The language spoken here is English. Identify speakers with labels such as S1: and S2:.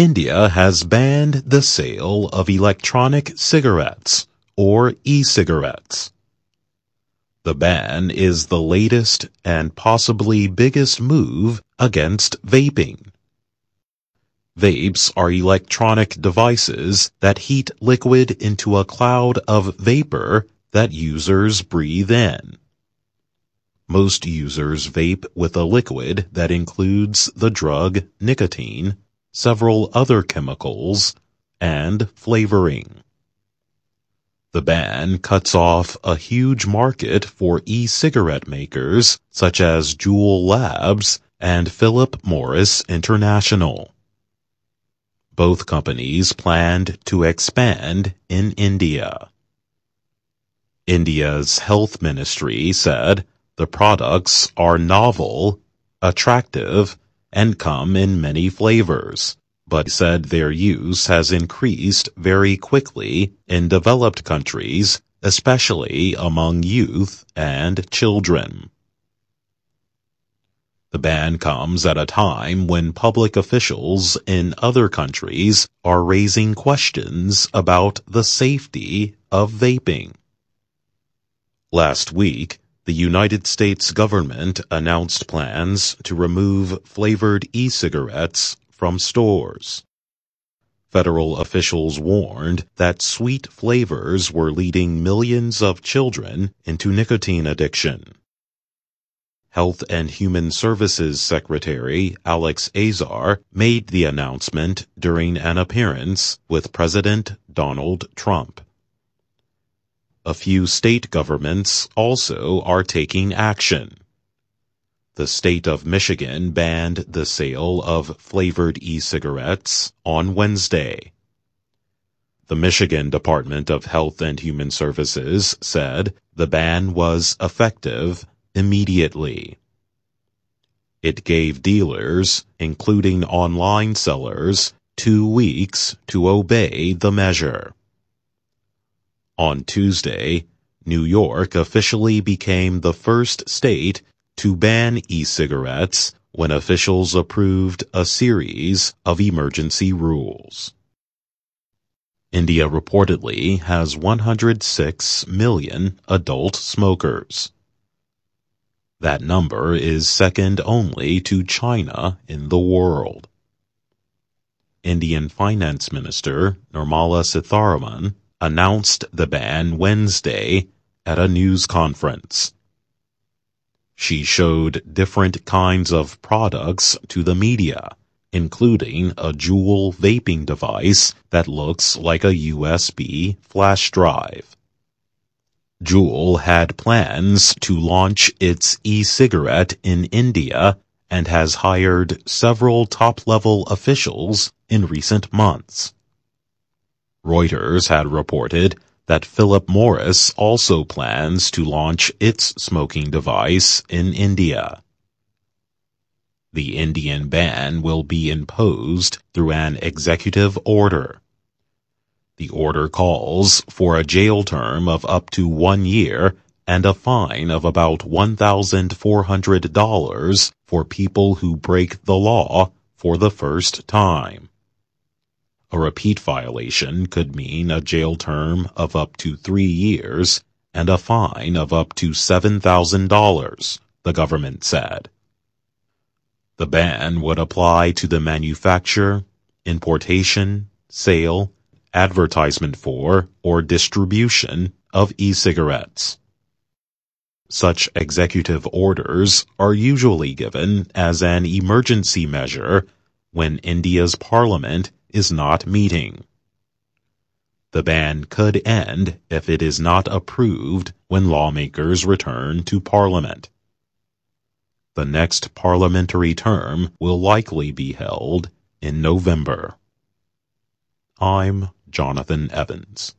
S1: India has banned the sale of electronic cigarettes or e-cigarettes. The ban is the latest and possibly biggest move against vaping. Vapes are electronic devices that heat liquid into a cloud of vapor that users breathe in. Most users vape with a liquid that includes the drug nicotine, several other chemicals, and flavoring. The ban cuts off a huge market for e-cigarette makers such as Juul Labs and Philip Morris International. Both companies planned to expand in India. India's health ministry said the products are novel, attractive, and come in many flavors but said their use has increased very quickly in developed countries, especially among youth and children. The ban comes at a time when public officials in other countries are raising questions about the safety of vaping. Last week, the United States government announced plans to remove flavored e-cigarettes from stores. Federal officials warned that sweet flavors were leading millions of children into nicotine addiction. Health and Human Services Secretary Alex Azar made the announcement during an appearance with President Donald Trump. A few state governments also are taking action. The state of Michigan banned the sale of flavored e-cigarettes on Wednesday. The Michigan Department of Health and Human Services said the ban was effective immediately. It gave dealers, including online sellers, two weeks to obey the measure. On Tuesday, New York officially became the first state to ban e-cigarettes when officials approved a series of emergency rules. India reportedly has 106 million adult smokers. That number is second only to China in the world. Indian Finance Minister Nirmala Sitharaman announced the ban Wednesday at a news conference. She showed different kinds of products to the media, including a Juul vaping device that looks like a USB flash drive. Juul had plans to launch its e-cigarette in India and has hired several top-level officials in recent months. Reuters had reported that Philip Morris also plans to launch its smoking device in India. The Indian ban will be imposed through an executive order. The order calls for a jail term of up to one year and a fine of about $1,400 for people who break the law for the first time. A repeat violation could mean a jail term of up to three years and a fine of up to $7,000, the government said. The ban would apply to the manufacture, importation, sale, advertisement for, or distribution of e-cigarettes. Such executive orders are usually given as an emergency measure when India's parliament is not meeting. The ban could end if it is not approved when lawmakers return to Parliament. The next parliamentary term will likely be held in November. I'm Jonathan Evans.